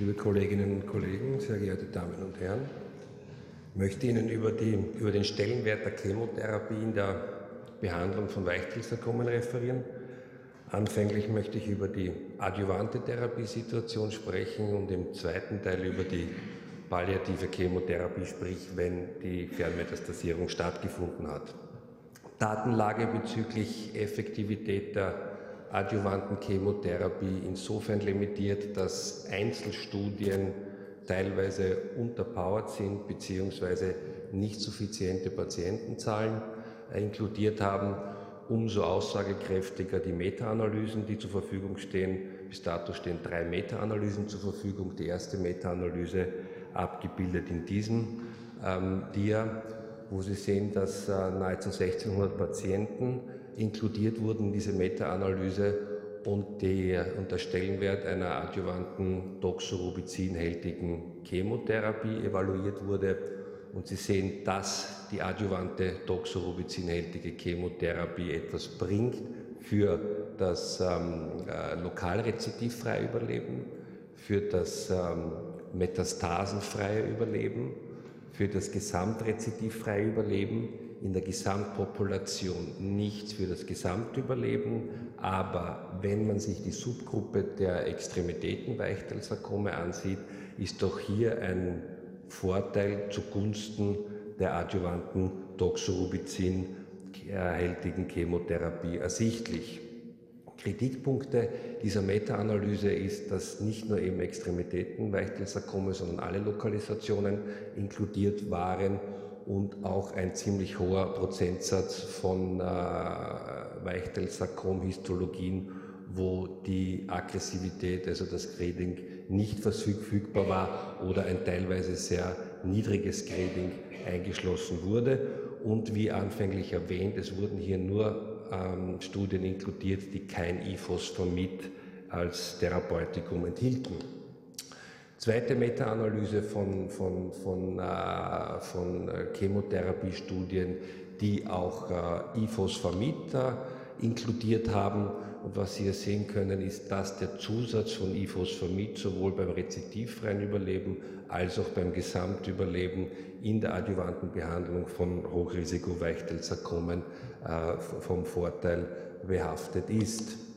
Liebe Kolleginnen und Kollegen, sehr geehrte Damen und Herren, ich möchte Ihnen über, die, über den Stellenwert der Chemotherapie in der Behandlung von Weichkelsarkomen referieren. Anfänglich möchte ich über die adjuvante Therapiesituation sprechen und im zweiten Teil über die palliative Chemotherapie, sprich wenn die Fernmetastasierung stattgefunden hat. Datenlage bezüglich Effektivität der adjuvanten Chemotherapie insofern limitiert, dass Einzelstudien teilweise unterpowered sind bzw. nicht suffiziente Patientenzahlen inkludiert haben. Umso aussagekräftiger die Meta-Analysen, die zur Verfügung stehen. Bis dato stehen drei Meta-Analysen zur Verfügung. Die erste Meta-Analyse abgebildet in diesem ähm, Dia, wo Sie sehen, dass äh, nahezu 1600 Patienten inkludiert wurden diese Meta-Analyse und, und der Stellenwert einer adjuvanten doxorubicin-hältigen Chemotherapie evaluiert wurde. Und Sie sehen, dass die adjuvante doxorubicin-hältige Chemotherapie etwas bringt für das ähm, äh, lokalrezidivfreie Überleben, für das ähm, metastasenfreie Überleben, für das gesamtrezidivfreie Überleben in der Gesamtpopulation nichts für das Gesamtüberleben, aber wenn man sich die Subgruppe der Extremitätenweichteilsarkome ansieht, ist doch hier ein Vorteil zugunsten der adjuvanten Doxorubicin erhältigen Chemotherapie ersichtlich. Kritikpunkte dieser Meta-Analyse ist, dass nicht nur eben Extremitäten, Weichtelsarkome, sondern alle Lokalisationen inkludiert waren und auch ein ziemlich hoher Prozentsatz von äh, Weichtelsarkom-Histologien, wo die Aggressivität, also das Grading, nicht verfügbar war oder ein teilweise sehr niedriges Grading eingeschlossen wurde. Und wie anfänglich erwähnt, es wurden hier nur ähm, Studien inkludiert, die kein Ifosfamid als Therapeutikum enthielten. Zweite Meta-Analyse von, von, von, äh, von äh, Chemotherapiestudien, die auch äh, Ifosfamid äh, inkludiert haben. Und was Sie hier sehen können, ist, dass der Zusatz von Ifosfamid sowohl beim rezidivfreien Überleben als auch beim Gesamtüberleben in der adjuvanten Behandlung von Hochrisiko-Weichtelzarkomen äh, vom Vorteil behaftet ist.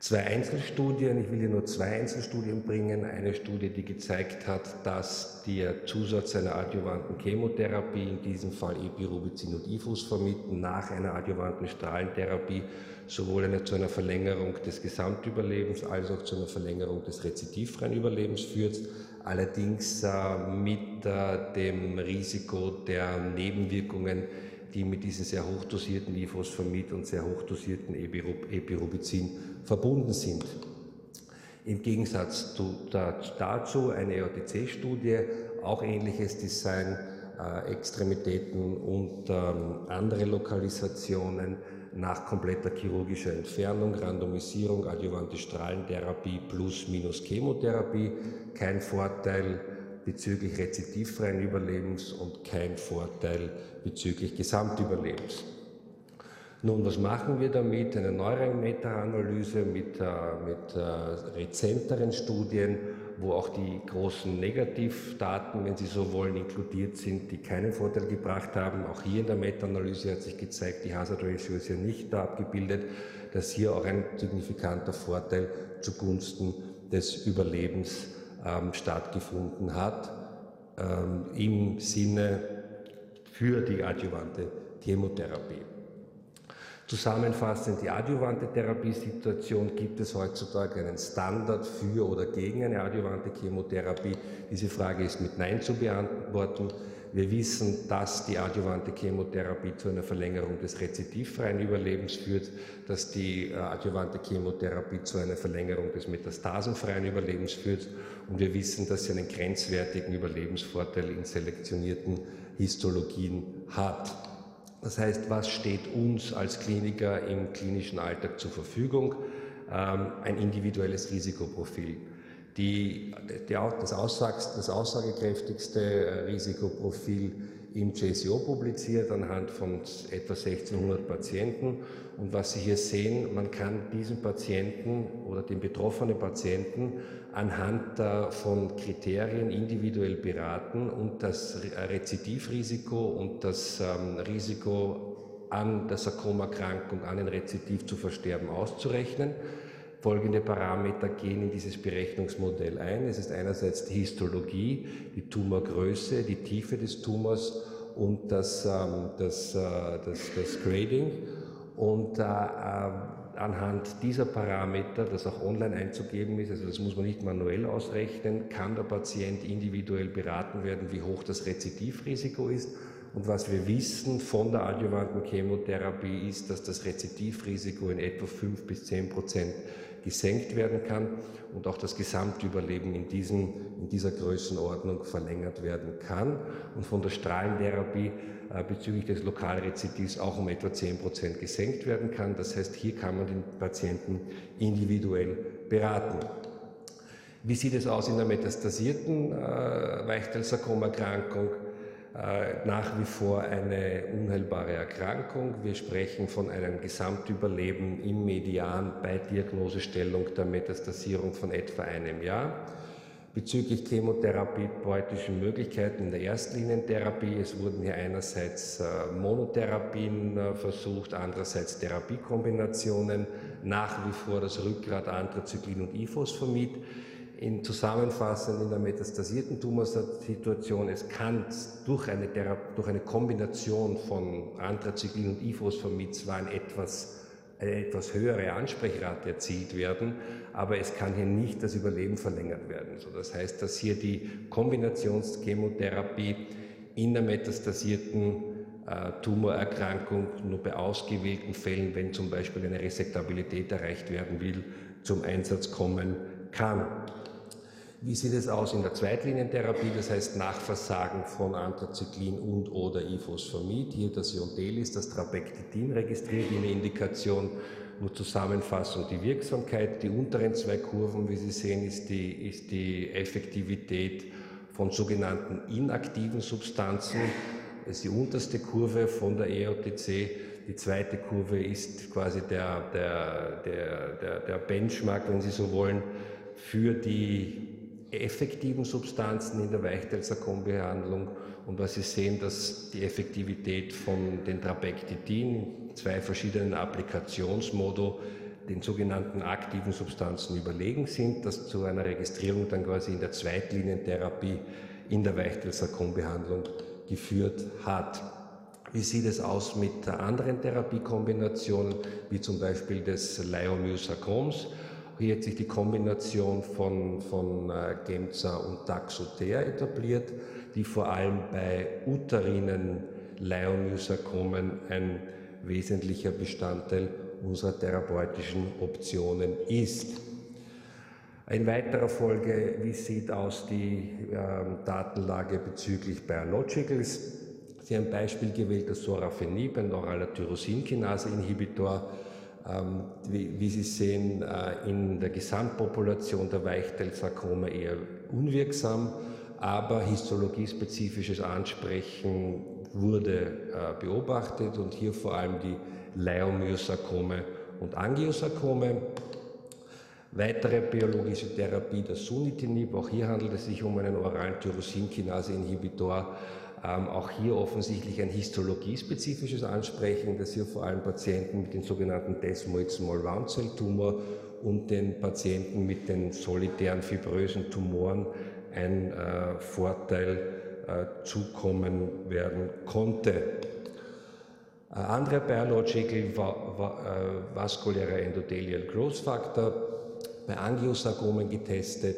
Zwei Einzelstudien, ich will hier nur zwei Einzelstudien bringen. Eine Studie, die gezeigt hat, dass der Zusatz einer adjuvanten Chemotherapie, in diesem Fall Epirubicin und Ifosfamid, nach einer adjuvanten Strahlentherapie sowohl eine, zu einer Verlängerung des Gesamtüberlebens als auch zu einer Verlängerung des rezidivfreien Überlebens führt, allerdings äh, mit äh, dem Risiko der Nebenwirkungen, die mit diesen sehr hochdosierten Ifosfamid und sehr hochdosierten Epirubicin verbunden sind. Im Gegensatz zu, dazu eine EOTC-Studie, auch ähnliches Design, äh, Extremitäten und ähm, andere Lokalisationen nach kompletter chirurgischer Entfernung, Randomisierung, adjuvante Strahlentherapie plus minus Chemotherapie, kein Vorteil bezüglich rezidivfreien Überlebens und kein Vorteil bezüglich Gesamtüberlebens. Nun, was machen wir damit? Eine neuere Meta-Analyse mit, äh, mit äh, rezenteren Studien, wo auch die großen Negativdaten, wenn Sie so wollen, inkludiert sind, die keinen Vorteil gebracht haben. Auch hier in der Meta-Analyse hat sich gezeigt, die Hazard Ratio ist ja nicht da abgebildet, dass hier auch ein signifikanter Vorteil zugunsten des Überlebens ähm, stattgefunden hat, ähm, im Sinne für die adjuvante Chemotherapie. Zusammenfassend die adjuvante Therapiesituation gibt es heutzutage einen Standard für oder gegen eine adjuvante Chemotherapie. Diese Frage ist mit Nein zu beantworten. Wir wissen, dass die adjuvante Chemotherapie zu einer Verlängerung des rezidivfreien Überlebens führt, dass die äh, adjuvante Chemotherapie zu einer Verlängerung des metastasenfreien Überlebens führt und wir wissen, dass sie einen grenzwertigen Überlebensvorteil in selektionierten Histologien hat. Das heißt, was steht uns als Kliniker im klinischen Alltag zur Verfügung? Ähm, ein individuelles Risikoprofil. Die, die, das, Aussags, das aussagekräftigste äh, Risikoprofil im JCO publiziert anhand von etwa 1600 Patienten. Und was Sie hier sehen, man kann diesen Patienten oder den betroffenen Patienten anhand von Kriterien individuell beraten und das Rezidivrisiko und das ähm, Risiko an der Sarkomerkrankung, an ein Rezidiv zu versterben auszurechnen. Folgende Parameter gehen in dieses Berechnungsmodell ein. Es ist einerseits die Histologie, die Tumorgröße, die Tiefe des Tumors und das, ähm, das, äh, das, das Grading. Und äh, äh, anhand dieser Parameter, das auch online einzugeben ist, also das muss man nicht manuell ausrechnen, kann der Patient individuell beraten werden, wie hoch das Rezidivrisiko ist. Und was wir wissen von der adjuvanten Chemotherapie ist, dass das Rezidivrisiko in etwa 5 bis 10 Prozent gesenkt werden kann und auch das Gesamtüberleben in, diesen, in dieser Größenordnung verlängert werden kann und von der Strahlentherapie äh, bezüglich des Lokalrezidivs auch um etwa 10 Prozent gesenkt werden kann. Das heißt, hier kann man den Patienten individuell beraten. Wie sieht es aus in der metastasierten äh, Weichteilsarkomerkrankung? Äh, nach wie vor eine unheilbare Erkrankung. Wir sprechen von einem Gesamtüberleben im Median bei Diagnosestellung der Metastasierung von etwa einem Jahr. Bezüglich chemotherapeutischen Möglichkeiten in der Erstlinientherapie, es wurden hier einerseits äh, Monotherapien äh, versucht, andererseits Therapiekombinationen, nach wie vor das Rückgrat Anthracyclin und Ifosfamid in zusammenfassend in der metastasierten Tumorsituation, es kann durch eine, durch eine Kombination von Anthracyclin und Ifosfamid zwar ein etwas, eine etwas höhere Ansprechrate erzielt werden, aber es kann hier nicht das Überleben verlängert werden. So, das heißt, dass hier die Kombinationschemotherapie in der metastasierten äh, Tumorerkrankung nur bei ausgewählten Fällen, wenn zum Beispiel eine Resektabilität erreicht werden will, zum Einsatz kommen kann. Wie sieht es aus in der Zweitlinientherapie, das heißt nach Versagen von Anthracyclin und oder Ifosfamid? Hier das Iondelis, das Trabectidin registriert in der Indikation. Nur Zusammenfassung die Wirksamkeit. Die unteren zwei Kurven, wie Sie sehen, ist die, ist die Effektivität von sogenannten inaktiven Substanzen. Das ist die unterste Kurve von der EOTC. Die zweite Kurve ist quasi der, der, der, der, Benchmark, wenn Sie so wollen, für die effektiven Substanzen in der Weichteilsarkombehandlung und was Sie sehen, dass die Effektivität von den Trabectidin, zwei verschiedenen Applikationsmodo, den sogenannten aktiven Substanzen überlegen sind, das zu einer Registrierung dann quasi in der Zweitlinientherapie in der Weichteilsarkombehandlung geführt hat. Wie sieht es aus mit anderen Therapiekombinationen, wie zum Beispiel des Leiomyosarkoms? Hier hat sich die Kombination von, von äh, Gemza und Taxoter etabliert, die vor allem bei uterinen Leiomyosarkomen ein wesentlicher Bestandteil unserer therapeutischen Optionen ist. In weiterer Folge, wie sieht aus die äh, Datenlage bezüglich Biologicals? Sie haben ein Beispiel gewählt, das Sorafenib, ein oraler Tyrosinkinase-Inhibitor, ähm, wie, Sie sehen, äh, in der Gesamtpopulation der Weichteilsarkome eher unwirksam, aber histologiespezifisches Ansprechen wurde äh, beobachtet und hier vor allem die Leiomyosarkome und Angiosarkome. Weitere biologische Therapie, das Sunitinib, auch hier handelt es sich um einen oralen Tyrosinkinase-Inhibitor, ähm, auch hier offensichtlich ein histologiespezifisches Ansprechen, das hier vor allem Patienten mit den sogenannten Desmoid Small Round Cell Tumor und den Patienten mit den solitären fibrösen Tumoren ein äh, Vorteil äh, zukommen werden konnte. Äh, andere Biological va va äh, vaskulärer Endothelial Growth Factor bei Angiosarkomen getestet,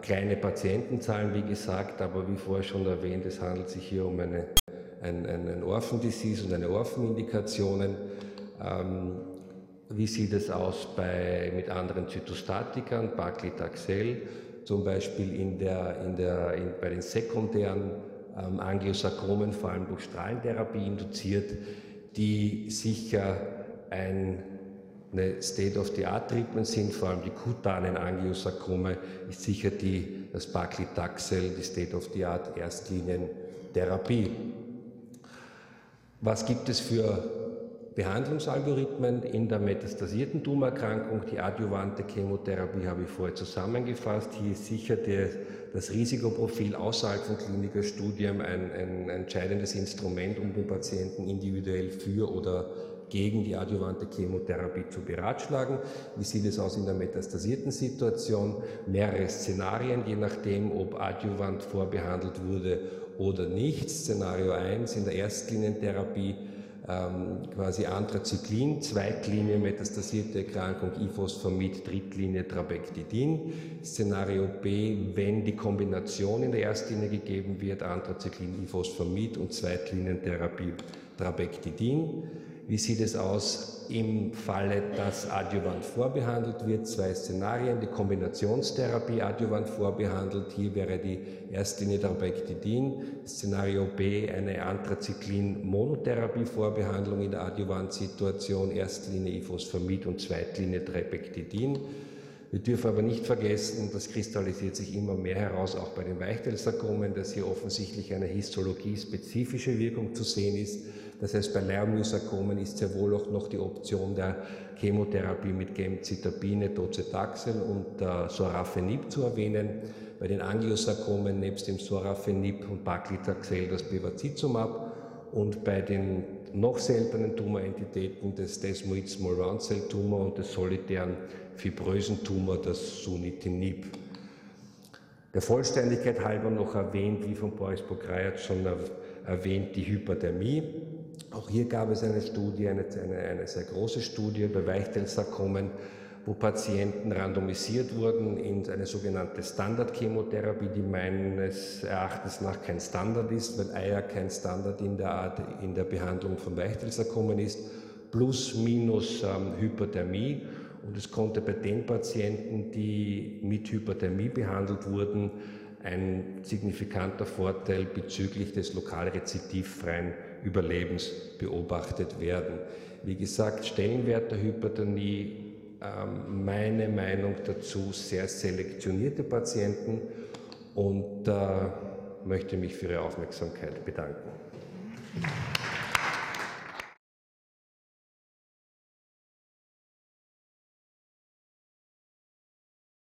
kleine Patientenzahlen, wie gesagt, aber wie vorher schon erwähnt, es handelt sich hier um eine, ein, ein Orphan-Disease und eine Orphan-Indikationen. Ähm, wie sieht es aus bei, mit anderen Zytostatikern, Paclitaxel, zum Beispiel in der, in der, in, bei den sekundären ähm, Angiosarkomen, vor allem durch Strahlentherapie induziert, die sicher ein eine State-of-the-Art-Treatment sind, vor allem die kutanen Angiosarkome, ist sicher die, das Paclitaxel, die State-of-the-Art Erstlinien Therapie. Was gibt es für Behandlungsalgorithmen in der metastasierten Tumorerkrankung? Die adjuvante Chemotherapie habe ich vorher zusammengefasst. Hier ist sicher der, das Risikoprofil außerhalb von Klinikerstudien ein, ein entscheidendes Instrument, um den Patienten individuell für oder gegen die adjuvante Chemotherapie zu beratschlagen. Wie sieht es aus in der metastasierten Situation? Mehrere Szenarien, je nachdem, ob adjuvant vorbehandelt wurde oder nicht. Szenario 1 in der Erstlinientherapie ähm, quasi Anthracyclin, Zweitlinie metastasierte Erkrankung Ifosfamid, Drittlinie Trabectidin. Szenario B, wenn die Kombination in der Erstlinie gegeben wird, Anthracyclin, Ifosfamid und Zweitlinientherapie Trabectidin. Wie sieht es aus im Falle, dass Adjuvant vorbehandelt wird? Zwei Szenarien. Die Kombinationstherapie Adjuvant vorbehandelt. Hier wäre die Erstlinie Trabectidin. Szenario B eine Anthracyclin-Monotherapie Vorbehandlung in der Adjuvant-Situation. Erstlinie Ifosfamid und Zweitlinie Trabectidin. Wir dürfen aber nicht vergessen, das kristallisiert sich immer mehr heraus, auch bei den Weichteilsarkomen, dass hier offensichtlich eine histologie-spezifische Wirkung zu sehen ist. Das heißt, bei Leiomyosarkomen ist sehr wohl auch noch die Option der Chemotherapie mit Gemcitabine, Docetaxel und äh, Sorafenib zu erwähnen. Bei den Angiosarkomen nebst dem Sorafenib und Paclitaxel das Bevacizumab und bei den noch seltenen Tumorentitäten des Desmoid Small Round Cell Tumor und des solitären fibrösen Tumor das Sunitinib. Der Vollständigkeit halber noch erwähnt, wie von Boris Pokrajat schon erwähnt, die Hyperthermie. Auch hier gab es eine Studie, eine, eine, eine sehr große Studie bei Weichteilsarkomen, wo Patienten randomisiert wurden in eine sogenannte Standardchemotherapie, die meines Erachtens nach kein Standard ist, weil Eier kein Standard in der, Art, in der Behandlung von Weichteilsarkomen ist, plus minus ähm, Hyperthermie. Und es konnte bei den Patienten, die mit Hyperthermie behandelt wurden, ein signifikanter Vorteil bezüglich des lokal rezidivfreien Überlebens beobachtet werden. Wie gesagt, Stellenwert der Hypertonie, ähm, meine Meinung dazu, sehr selektionierte Patienten und äh, möchte mich für Ihre Aufmerksamkeit bedanken.